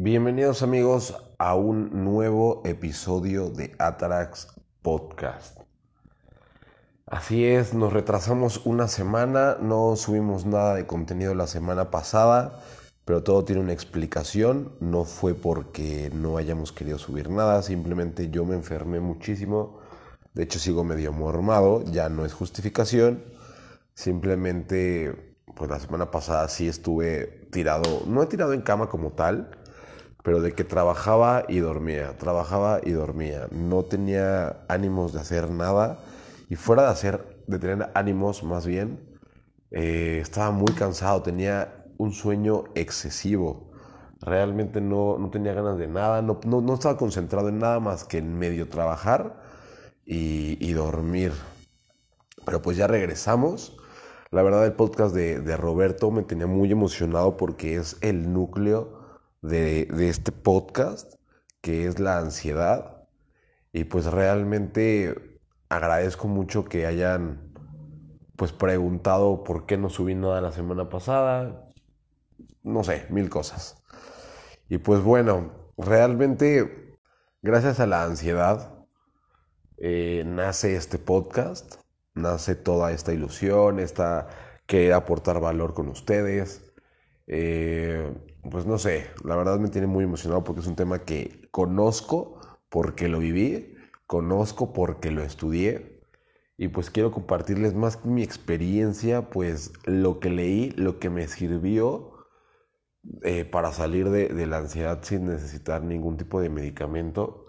Bienvenidos amigos a un nuevo episodio de Atarax Podcast. Así es, nos retrasamos una semana, no subimos nada de contenido la semana pasada, pero todo tiene una explicación, no fue porque no hayamos querido subir nada, simplemente yo me enfermé muchísimo, de hecho sigo medio mormado, ya no es justificación, simplemente pues la semana pasada sí estuve tirado, no he tirado en cama como tal, pero de que trabajaba y dormía, trabajaba y dormía, no tenía ánimos de hacer nada y fuera de hacer, de tener ánimos más bien, eh, estaba muy cansado, tenía un sueño excesivo, realmente no, no tenía ganas de nada, no, no, no, estaba concentrado en nada más que en medio trabajar y, dormir. Pero pues ya regresamos. La verdad el podcast de Roberto me tenía muy emocionado porque es el núcleo de, este podcast, que es la ansiedad. Y pues realmente agradezco mucho que hayan pues preguntado por qué no subí nada la semana pasada. No sé, mil cosas. Y pues bueno, realmente gracias a la ansiedad eh, nace este podcast, nace toda esta ilusión, esta que aportar valor con ustedes. Eh, pues no sé, la verdad me tiene muy emocionado porque es un tema que conozco porque lo viví, conozco porque lo estudié y pues quiero compartirles más que mi experiencia, pues lo que leí, lo que me sirvió eh, para salir de, de, la ansiedad sin necesitar ningún tipo de medicamento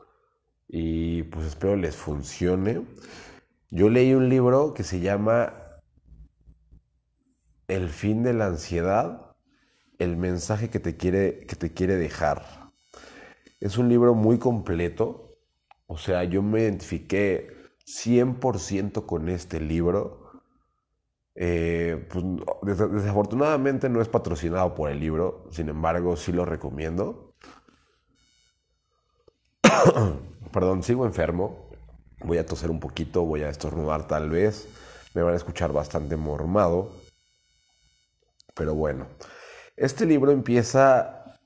y pues espero les funcione. Yo leí un libro que se llama El fin de la ansiedad el mensaje que te quiere, que te quiere dejar. Es un libro muy completo, o sea, yo me identifiqué 100% con este libro. Eh, pues, desafortunadamente no es patrocinado por el libro, sin embargo sí lo recomiendo. Perdón, sigo enfermo, voy a toser un poquito, voy a estornudar tal vez, me van a escuchar bastante mormado, pero bueno. Este libro empieza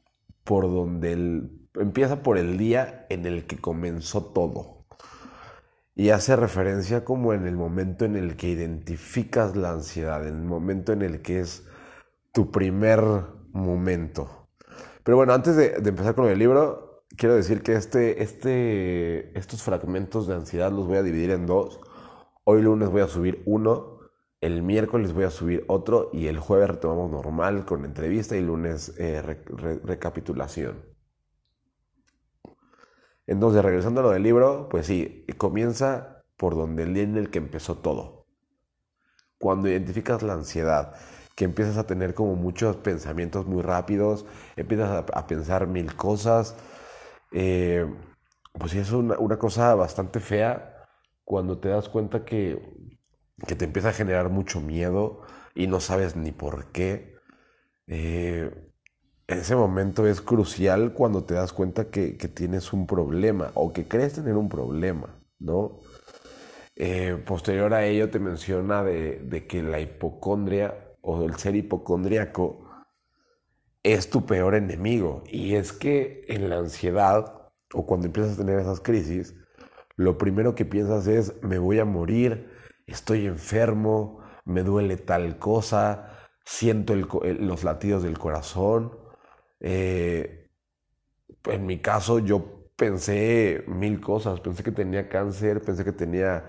por donde el, empieza por el día en el que comenzó todo. Y hace referencia como en el momento en el que identificas la ansiedad, en el momento en el que es tu primer momento. Pero bueno, antes de, empezar con el libro, quiero decir que este, este, estos fragmentos de ansiedad los voy a dividir en dos. Hoy lunes voy a subir uno el miércoles voy a subir otro y el jueves retomamos normal con entrevista y lunes eh, recapitulación. Entonces, regresando a lo del libro, pues sí, comienza por donde el día en el que empezó todo. Cuando identificas la ansiedad, que empiezas a tener como muchos pensamientos muy rápidos, empiezas a, pensar mil cosas, eh, pues sí, es una, una cosa bastante fea cuando te das cuenta que que te empieza a generar mucho miedo y no sabes ni por qué. Eh, ese momento es crucial cuando te das cuenta que, tienes un problema o que crees tener un problema, ¿no? Eh, posterior a ello te menciona de, de, que la hipocondria o el ser hipocondriaco es tu peor enemigo. Y es que en la ansiedad o cuando empiezas a tener esas crisis, lo primero que piensas es me voy a morir, estoy enfermo, me duele tal cosa, siento los latidos del corazón. Eh, en mi caso yo pensé mil cosas, pensé que tenía cáncer, pensé que tenía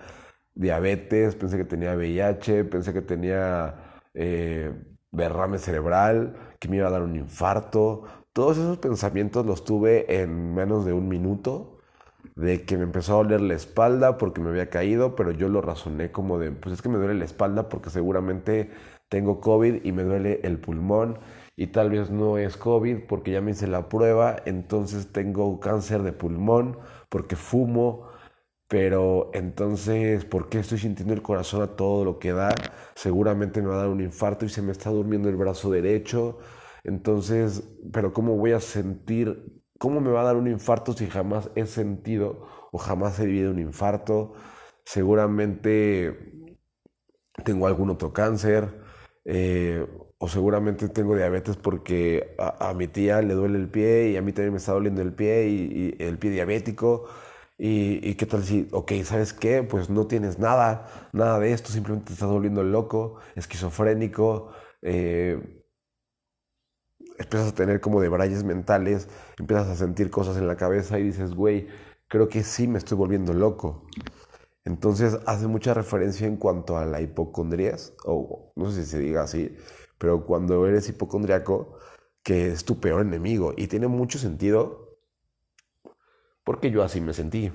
diabetes, pensé que tenía VIH, pensé que tenía eh, derrame cerebral, que me iba a dar un infarto. Todos esos pensamientos los tuve en menos de un minuto de que me empezó a doler la espalda porque me había caído, pero yo lo razoné como de, pues es que me duele la espalda porque seguramente tengo COVID y me duele el pulmón y tal vez no es COVID porque ya me hice la prueba, entonces tengo cáncer de pulmón porque fumo, pero entonces, ¿por qué estoy sintiendo el corazón a todo lo que da? Seguramente me va a dar un infarto y se me está durmiendo el brazo derecho. Entonces, pero ¿cómo voy a sentir ¿Cómo me va a dar un infarto si jamás he sentido o jamás he vivido un infarto? Seguramente tengo algún otro cáncer. Eh, o seguramente tengo diabetes porque a, mi tía le duele el pie y a mí también me está doliendo el pie y, el pie diabético. Y, qué tal si, ok, ¿sabes qué? Pues no tienes nada, nada de esto, simplemente te estás volviendo loco, esquizofrénico, eh, empiezas a tener como debrayes mentales, empiezas a sentir cosas en la cabeza y dices, güey, creo que sí me estoy volviendo loco. Entonces hace mucha referencia en cuanto a la hipocondrías, o no sé si se diga así, pero cuando eres hipocondriaco, que es tu peor enemigo. Y tiene mucho sentido porque yo así me sentí.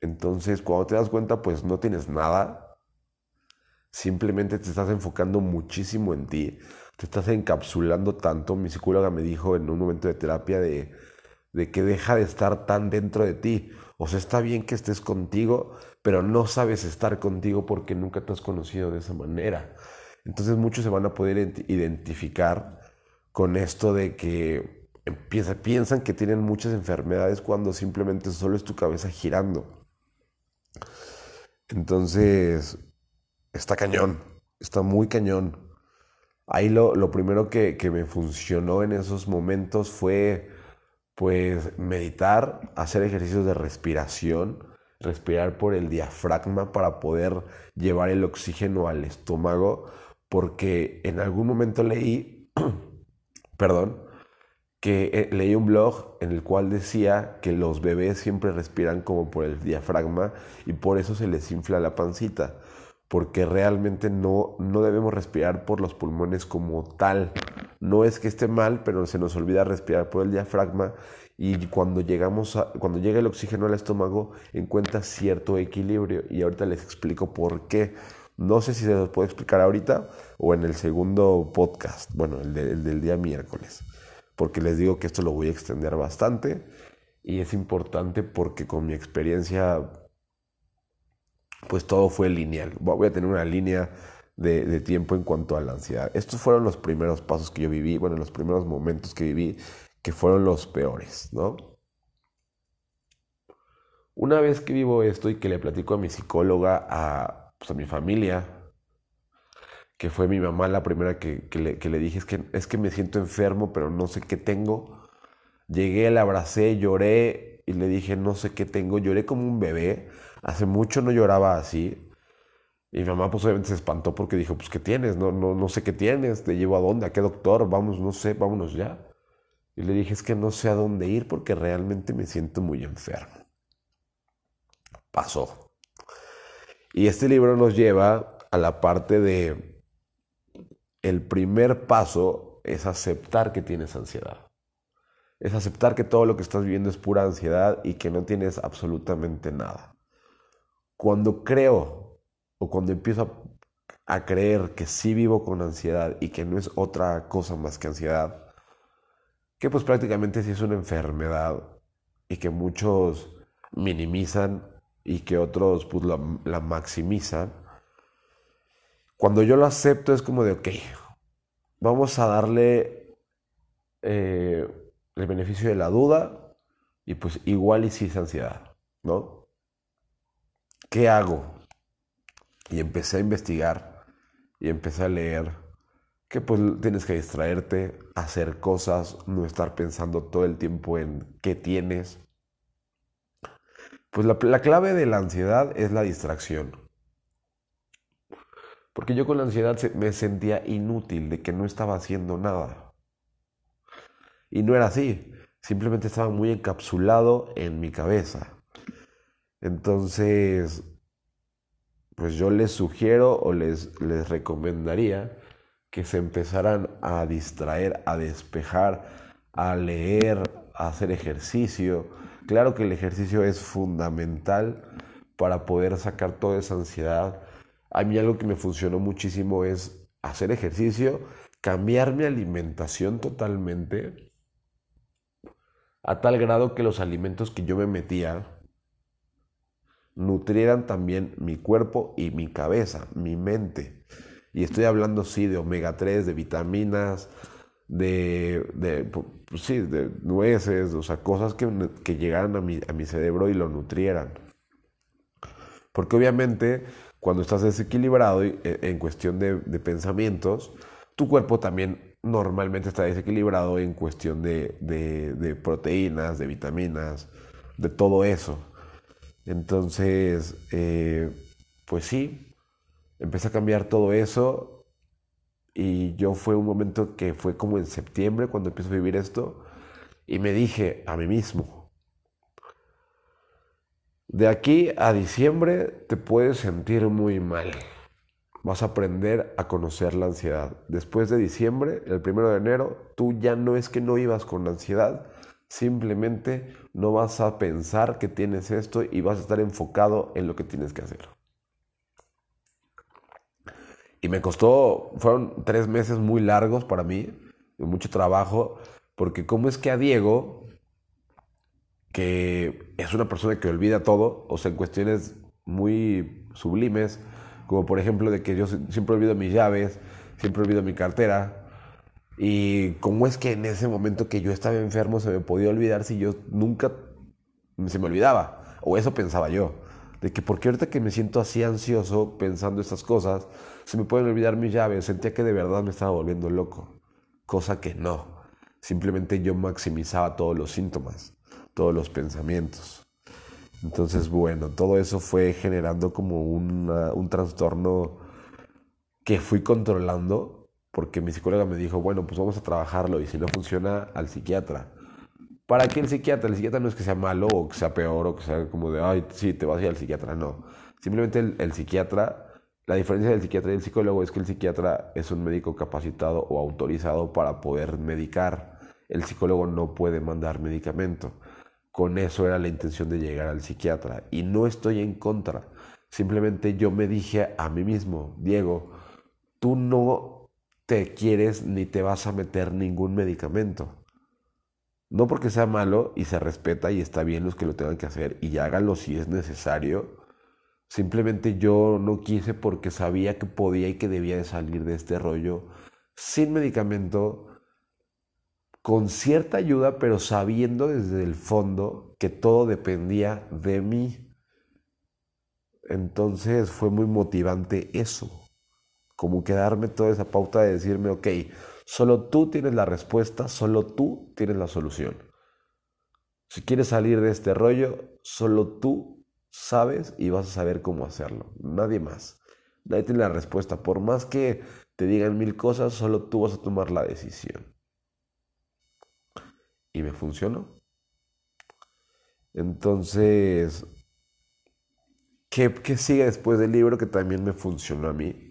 Entonces, cuando te das cuenta, pues no tienes nada. Simplemente te estás enfocando muchísimo en ti. Te estás encapsulando tanto. Mi psicóloga me dijo en un momento de terapia de, de que deja de estar tan dentro de ti. O sea, está bien que estés contigo, pero no sabes estar contigo porque nunca te has conocido de esa manera. Entonces muchos se van a poder identificar con esto de que empieza, piensan que tienen muchas enfermedades cuando simplemente solo es tu cabeza girando. Entonces, está cañón, está muy cañón. Ahí lo, lo primero que, que me funcionó en esos momentos fue pues meditar, hacer ejercicios de respiración, respirar por el diafragma para poder llevar el oxígeno al estómago, porque en algún momento leí, perdón, que eh, leí un blog en el cual decía que los bebés siempre respiran como por el diafragma y por eso se les infla la pancita, porque realmente no, no debemos respirar por los pulmones como tal. No es que esté mal, pero se nos olvida respirar por el diafragma y cuando, llegamos cuando llega el oxígeno al estómago encuentra cierto equilibrio y ahorita les explico por qué. No sé si se los puedo explicar ahorita o en el segundo podcast, bueno, el, el del día miércoles, porque les digo que esto lo voy a extender bastante y es importante porque con mi experiencia pues todo fue lineal. Voy a tener una línea de, de, tiempo en cuanto a la ansiedad. Estos fueron los primeros pasos que yo viví, bueno, los primeros momentos que viví que fueron los peores, ¿no? Una vez que vivo esto y que le platico a mi psicóloga, a, pues, a mi familia, que fue mi mamá la primera que, le, dije, es que, es que me siento enfermo, pero no sé qué tengo. Llegué, la abracé, lloré y le dije, no sé qué tengo. Lloré como un bebé. Hace mucho no lloraba así. Y mi mamá pues obviamente se espantó porque dijo, pues ¿qué tienes? No, no, no sé qué tienes, te llevo a dónde, a qué doctor, vamos, no sé, vámonos ya. Y le dije, es que no sé a dónde ir porque realmente me siento muy enfermo. Pasó. Y este libro nos lleva a la parte de, el primer paso es aceptar que tienes ansiedad. Es aceptar que todo lo que estás viviendo es pura ansiedad y que no tienes absolutamente nada. Cuando creo o cuando empiezo a, a creer que sí vivo con ansiedad y que no es otra cosa más que ansiedad, que pues prácticamente sí es una enfermedad y que muchos minimizan y que otros pues la, maximizan. Cuando yo lo acepto es como de, ok, vamos a darle eh, el beneficio de la duda y pues igual y sí es ansiedad, ¿no? ¿Qué hago? Y empecé a investigar y empecé a leer que pues tienes que distraerte, hacer cosas, no estar pensando todo el tiempo en qué tienes. Pues la, la clave de la ansiedad es la distracción. Porque yo con la ansiedad me sentía inútil, de que no estaba haciendo nada. Y no era así, simplemente estaba muy encapsulado en mi cabeza. Entonces, pues yo les sugiero o les, les recomendaría que se empezaran a distraer, a despejar, a leer, a hacer ejercicio. Claro que el ejercicio es fundamental para poder sacar toda esa ansiedad. A mí algo que me funcionó muchísimo es hacer ejercicio, cambiar mi alimentación totalmente, a tal grado que los alimentos que yo me metía nutrieran también mi cuerpo y mi cabeza, mi mente. Y estoy hablando, sí, de omega 3, de vitaminas, de, de, pues sí, de nueces, o sea, cosas que, que llegaran a mi, a mi cerebro y lo nutrieran. Porque obviamente cuando estás desequilibrado e, en cuestión de, de, pensamientos, tu cuerpo también normalmente está desequilibrado en cuestión de, de proteínas, de vitaminas, de todo eso. Entonces, eh, pues sí, empecé a cambiar todo eso y yo fue un momento que fue como en septiembre cuando empecé a vivir esto y me dije a mí mismo, de aquí a diciembre te puedes sentir muy mal. Vas a aprender a conocer la ansiedad. Después de diciembre, el primero de enero, tú ya no es que no ibas con ansiedad, Simplemente no vas a pensar que tienes esto y vas a estar enfocado en lo que tienes que hacer. Y me costó, fueron tres meses muy largos para mí, mucho trabajo, porque cómo es que a Diego, que es una persona que olvida todo, o sea, en cuestiones muy sublimes, como por ejemplo de que yo siempre olvido mis llaves, siempre olvido mi cartera, y cómo es que en ese momento que yo estaba enfermo se me podía olvidar si yo nunca se me olvidaba. O eso pensaba yo. De que porque ahorita que me siento así ansioso pensando estas cosas, se me pueden olvidar mis llaves. Sentía que de verdad me estaba volviendo loco. Cosa que no. Simplemente yo maximizaba todos los síntomas, todos los pensamientos. Entonces, bueno, todo eso fue generando como un trastorno que fui controlando porque mi psicóloga me dijo, bueno, pues vamos a trabajarlo y si no funciona, al psiquiatra. ¿Para qué el psiquiatra? El psiquiatra no es que sea malo o que sea peor o que sea como de, ay, sí, te vas a ir al psiquiatra, no. Simplemente el, psiquiatra, la diferencia del psiquiatra y el psicólogo es que el psiquiatra es un médico capacitado o autorizado para poder medicar. El psicólogo no puede mandar medicamento. Con eso era la intención de llegar al psiquiatra. Y no estoy en contra. Simplemente yo me dije a mí mismo, Diego, tú no te quieres ni te vas a meter ningún medicamento. No porque sea malo y se respeta y está bien los que lo tengan que hacer y háganlo si es necesario. Simplemente yo no quise porque sabía que podía y que debía de salir de este rollo sin medicamento, con cierta ayuda, pero sabiendo desde el fondo que todo dependía de mí. Entonces fue muy motivante eso como quedarme toda esa pauta de decirme, ok, solo tú tienes la respuesta, solo tú tienes la solución. Si quieres salir de este rollo, solo tú sabes y vas a saber cómo hacerlo, nadie más. Nadie tiene la respuesta, por más que te digan mil cosas, solo tú vas a tomar la decisión. Y me funcionó. Entonces, ¿qué, ¿qué, sigue después del libro que también me funcionó a mí?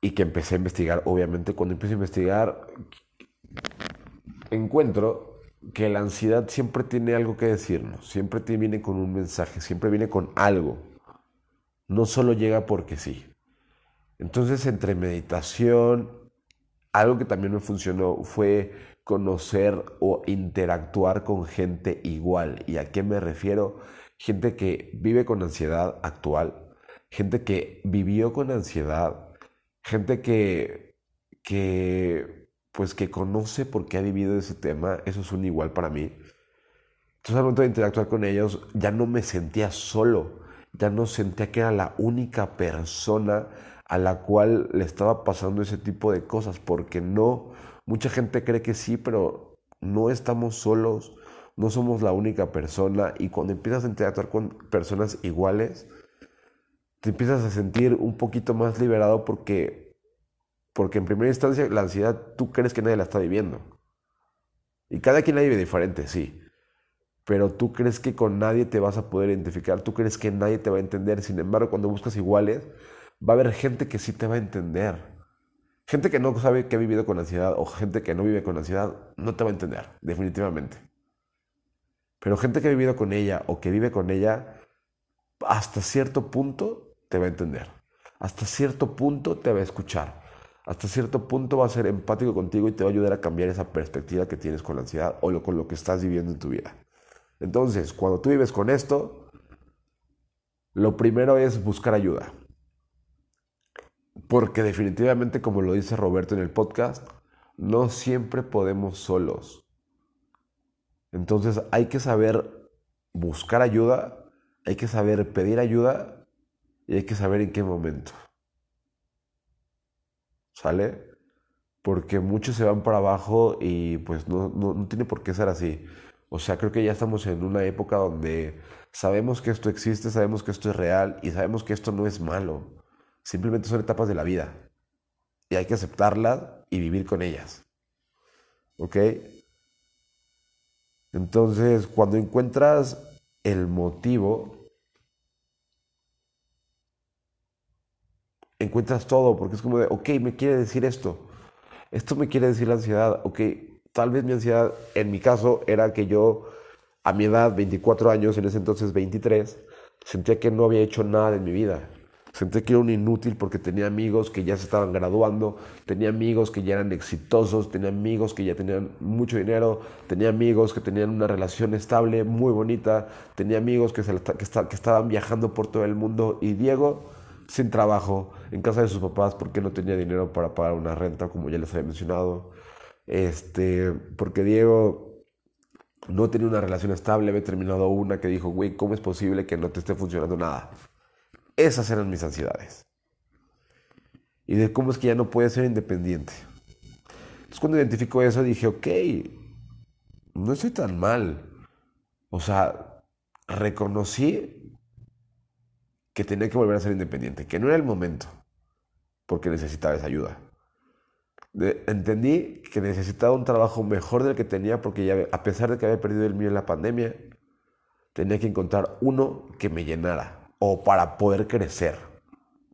y que empecé a investigar. Obviamente, cuando empecé a investigar, encuentro que la ansiedad siempre tiene algo que decirnos, siempre viene con un mensaje, siempre viene con algo. No solo llega porque sí. Entonces, entre meditación, algo que también me funcionó fue conocer o interactuar con gente igual. ¿Y a qué me refiero? Gente que vive con ansiedad actual, gente que vivió con ansiedad gente que, que, pues que conoce por qué ha vivido ese tema, eso es un igual para mí. Entonces al momento de interactuar con ellos ya no me sentía solo, ya no sentía que era la única persona a la cual le estaba pasando ese tipo de cosas, porque no, mucha gente cree que sí, pero no estamos solos, no somos la única persona y cuando empiezas a interactuar con personas iguales, te empiezas a sentir un poquito más liberado porque, porque en primera instancia la ansiedad tú crees que nadie la está viviendo. Y cada quien la vive diferente, sí. Pero tú crees que con nadie te vas a poder identificar, tú crees que nadie te va a entender. Sin embargo, cuando buscas iguales, va a haber gente que sí te va a entender. Gente que no sabe que ha vivido con ansiedad o gente que no vive con ansiedad no te va a entender, definitivamente. Pero gente que ha vivido con ella o que vive con ella, hasta cierto punto te va a entender. Hasta cierto punto te va a escuchar. Hasta cierto punto va a ser empático contigo y te va a ayudar a cambiar esa perspectiva que tienes con la ansiedad o con lo que estás viviendo en tu vida. Entonces, cuando tú vives con esto, lo primero es buscar ayuda. Porque definitivamente, como lo dice Roberto en el podcast, no siempre podemos solos. Entonces hay que saber buscar ayuda, hay que saber pedir ayuda y hay que saber en qué momento. ¿sale? Porque muchos se van para abajo y pues no, no, no tiene por qué ser así. O sea, creo que ya estamos en una época donde sabemos que esto existe, sabemos que esto es real y sabemos que esto no es malo. Simplemente son etapas de la vida. Y hay que aceptarlas y vivir con ellas. ¿Ok? Entonces, cuando encuentras el motivo, encuentras todo, porque es como de, ok, me quiere decir esto, esto me quiere decir la ansiedad, ok, tal vez mi ansiedad, en mi caso, era que yo, a mi edad, 24 años, en ese entonces 23, sentía que no había hecho nada en mi vida. Sentí que era un inútil porque tenía amigos que ya se estaban graduando, tenía amigos que ya eran exitosos, tenía amigos que ya tenían mucho dinero, tenía amigos que tenían una relación estable, muy bonita, tenía amigos que, que, estaban viajando por todo el mundo y Diego sin trabajo en casa de sus papás porque no tenía dinero para pagar una renta, como ya les había mencionado. Este, porque Diego no tenía una relación estable, había terminado una que dijo, güey, ¿cómo es posible que no te esté funcionando nada? Esas eran mis ansiedades. Y de cómo es que ya no puede ser independiente. Entonces cuando identifico eso dije, ok, no estoy tan mal. O sea, reconocí que tenía que volver a ser independiente, que no era el momento, porque necesitaba esa ayuda. entendí que necesitaba un trabajo mejor del que tenía porque ya, a pesar de que había perdido el mío en la pandemia, tenía que encontrar uno que me llenara o para poder crecer.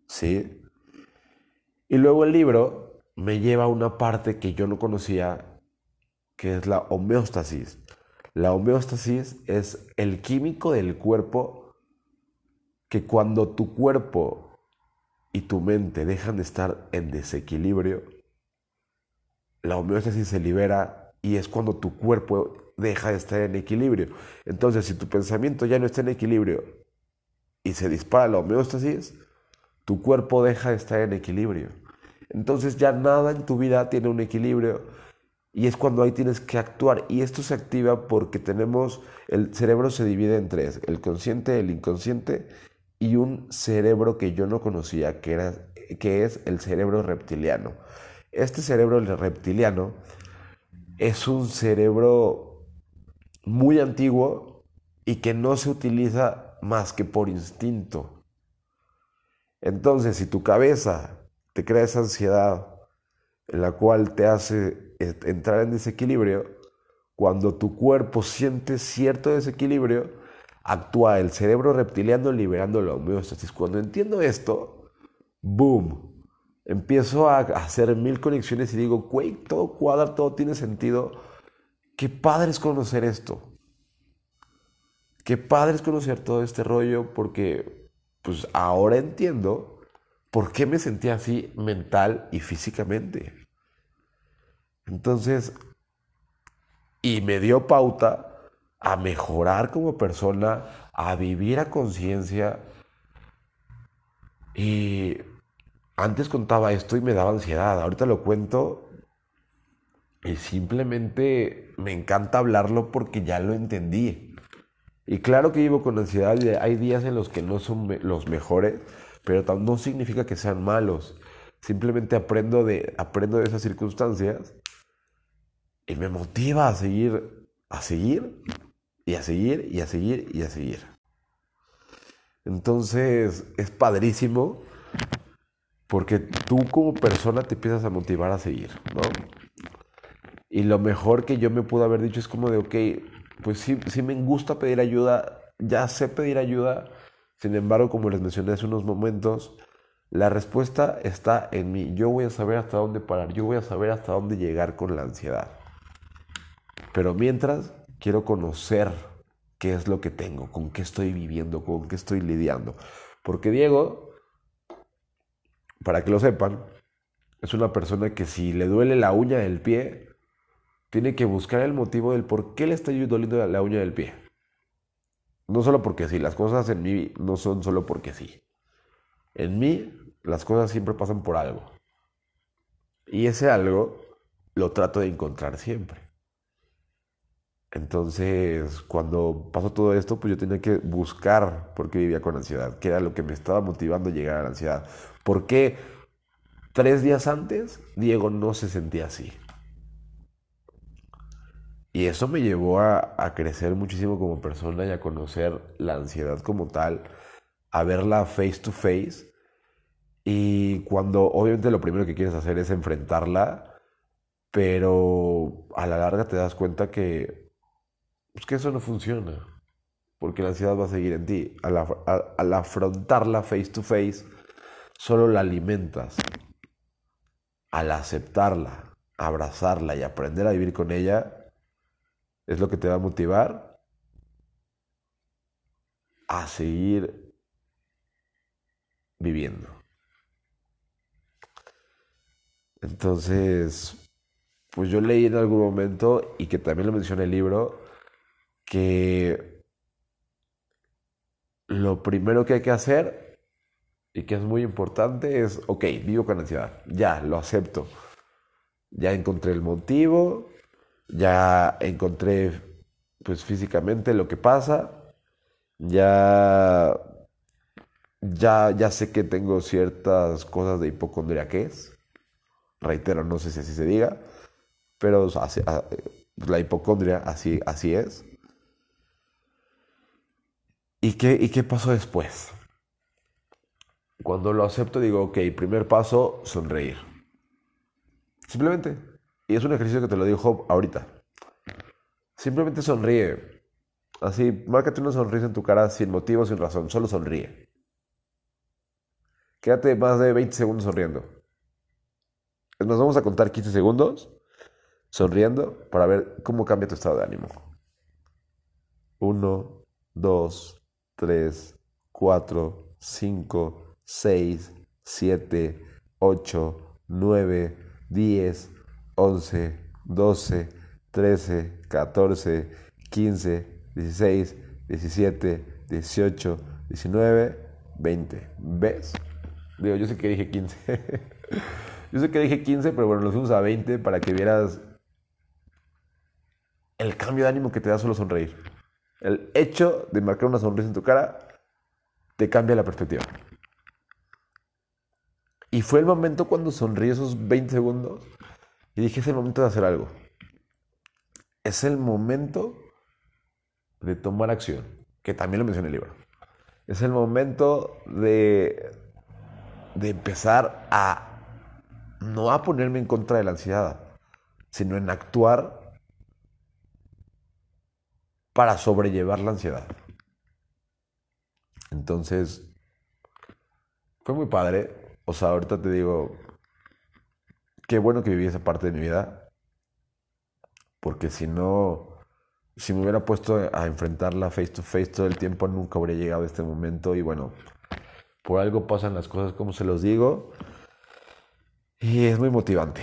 ¿Sí? Y luego el libro me lleva a una parte que yo no conocía, que es la homeostasis. La homeostasis es el químico del cuerpo que cuando tu cuerpo y tu mente dejan de estar en desequilibrio, la homeostasis se libera y es cuando tu cuerpo deja de estar en equilibrio. Entonces, si tu pensamiento ya no está en equilibrio y se dispara la homeostasis, tu cuerpo deja de estar en equilibrio. Entonces ya nada en tu vida tiene un equilibrio y es cuando ahí tienes que actuar. Y esto se activa porque tenemos, el cerebro se divide en tres, el consciente, el inconsciente y un cerebro que yo no conocía, que, era, que es el cerebro reptiliano. Este cerebro reptiliano es un cerebro muy antiguo y que no se utiliza más que por instinto. Entonces, si tu cabeza te crea esa ansiedad en la cual te hace entrar en desequilibrio, cuando tu cuerpo siente cierto desequilibrio, actúa el cerebro reptiliano liberando la homeostasis. Cuando entiendo esto, boom, empiezo a hacer mil conexiones y digo, güey, todo cuadra, todo tiene sentido. Qué padre es conocer esto. Qué padre es conocer todo este rollo porque pues ahora entiendo por qué me sentía así mental y físicamente. Entonces, y me dio pauta a mejorar como persona, a vivir a conciencia. Y antes contaba esto y me daba ansiedad, ahorita lo cuento y simplemente me encanta hablarlo porque ya lo entendí. Y claro que vivo con ansiedad y hay días en los que no son los mejores, pero no significa que sean malos. Simplemente aprendo de, aprendo de esas circunstancias y me motiva a seguir, a seguir y a seguir y a seguir y a seguir. Entonces es padrísimo porque tú como persona te empiezas a motivar a seguir, ¿no? Y lo mejor que yo me pude haber dicho es como de, ok, pues sí, sí me gusta pedir ayuda, ya sé pedir ayuda, sin embargo, como les mencioné hace unos momentos, la respuesta está en mí. Yo voy a saber hasta dónde parar, yo voy a saber hasta dónde llegar con la ansiedad. Pero mientras, quiero conocer qué es lo que tengo, con qué estoy viviendo, con qué estoy lidiando. Porque Diego, para que lo sepan, es una persona que si le duele la uña del pie, tiene que buscar el motivo del por qué le está doliendo la uña del pie. No solo porque sí, las cosas en mí no son solo porque sí. En mí las cosas siempre pasan por algo. Y ese algo lo trato de encontrar siempre. Entonces, cuando pasó todo esto, pues yo tenía que buscar por qué vivía con ansiedad, qué era lo que me estaba motivando a llegar a la ansiedad. ¿Por qué tres días antes, Diego no se sentía así. Y eso me llevó a, crecer muchísimo como persona y a conocer la ansiedad como tal, a verla face to face. Y cuando obviamente lo primero que quieres hacer es enfrentarla, pero a la larga te das cuenta que, pues que eso no funciona, porque la ansiedad va a seguir en ti. Al afrontarla face to face, solo la alimentas. Al aceptarla, abrazarla y aprender a vivir con ella, es lo que te va a motivar a seguir viviendo. Entonces, pues yo leí en algún momento, y que también lo menciona el libro, que lo primero que hay que hacer, y que es muy importante, es, ok, vivo con ansiedad, ya, lo acepto. Ya encontré el motivo, ya encontré pues físicamente lo que pasa, ya, ya, ya sé que tengo ciertas cosas de hipocondria que es, reitero, no sé si así se diga, pero ah, la hipocondria así, así es. ¿Y qué, ¿Y qué pasó después? Cuando lo acepto digo, ok, primer paso, sonreír. Simplemente y es un ejercicio que te lo dijo ahorita. Simplemente sonríe. Así, márcate una sonrisa en tu cara sin motivo, sin razón. Solo sonríe. Quédate más de 20 segundos sonriendo. Nos vamos a contar 15 segundos sonriendo para ver cómo cambia tu estado de ánimo. 1, 2, 3, 4, 5, 6, 7, 8, 9, 10, 11, 12, 13, 14, 15, 16, 17, 18, 19, 20. ¿Ves? Digo, yo sé que dije 15. yo sé que dije 15, pero bueno, lo fuimos a 20 para que vieras el cambio de ánimo que te da solo sonreír. El hecho de marcar una sonrisa en tu cara te cambia la perspectiva. Y fue el momento cuando sonríe esos 20 segundos y dije, es el momento de hacer algo. Es el momento de tomar acción, que también lo mencioné en el libro. Es el momento de, de empezar a no a ponerme en contra de la ansiedad, sino en actuar para sobrellevar la ansiedad. Entonces, fue muy padre. O sea, ahorita te digo, qué bueno que viví esa parte de mi vida, porque si no, si me hubiera puesto a enfrentarla face to face todo el tiempo, nunca habría llegado a este momento y bueno, por algo pasan las cosas como se los digo y es muy motivante.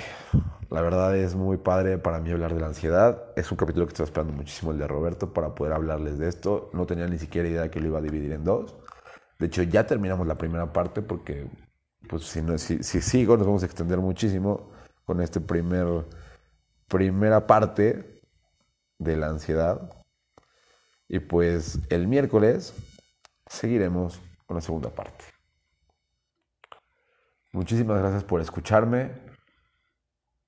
La verdad es muy padre para mí hablar de la ansiedad. Es un capítulo que estoy esperando muchísimo el de Roberto para poder hablarles de esto. No tenía ni siquiera idea que lo iba a dividir en dos. De hecho, ya terminamos la primera parte porque pues si, no, si, si sigo nos vamos a extender muchísimo con esta primera parte de la ansiedad. Y pues el miércoles seguiremos con la segunda parte. Muchísimas gracias por escucharme.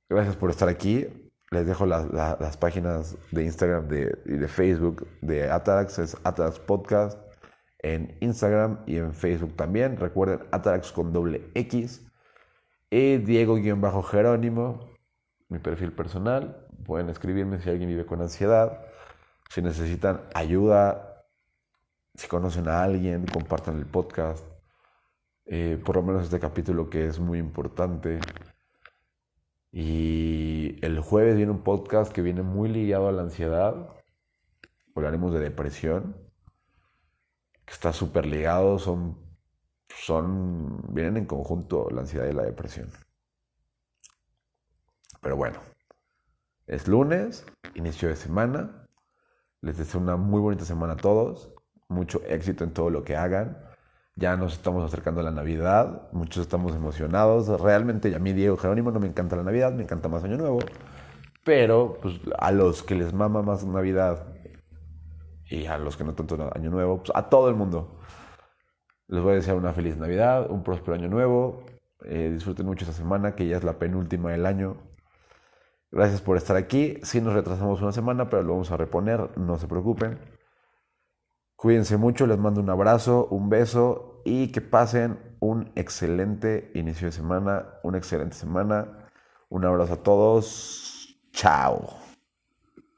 Gracias por estar aquí. Les dejo las páginas de Instagram y de Facebook de Atarax. Es Atarax Podcast en Instagram y en Facebook también. Recuerden Atarax con doble X. Y Diego-Jerónimo, mi perfil personal. Pueden escribirme si alguien vive con ansiedad. Si necesitan ayuda, si conocen a alguien, compartan el podcast. Eh, por lo menos este capítulo que es muy importante. Y el jueves viene un podcast que viene muy ligado a la ansiedad. Hablaremos de depresión, que está súper ligado, son son, vienen en conjunto la ansiedad y la depresión. Pero bueno, es lunes, inicio de semana. Les deseo una muy bonita semana a todos. Mucho éxito en todo lo que hagan. Ya nos estamos acercando a la Navidad. Muchos estamos emocionados. Realmente a mí, Diego Jerónimo, no me encanta la Navidad, me encanta más Año Nuevo. Pero pues, a los que les mama más Navidad y a los que no tanto Año Nuevo, pues, a todo el mundo les voy a desear una feliz Navidad, un próspero año nuevo Eh, disfruten mucho esta semana, que ya es la penúltima del año. Gracias por estar aquí. Sí nos retrasamos una semana, pero lo vamos a reponer, no se preocupen. Cuídense mucho, les mando un abrazo, un beso y que pasen un excelente inicio de semana, una excelente semana. Un abrazo a todos. Chao.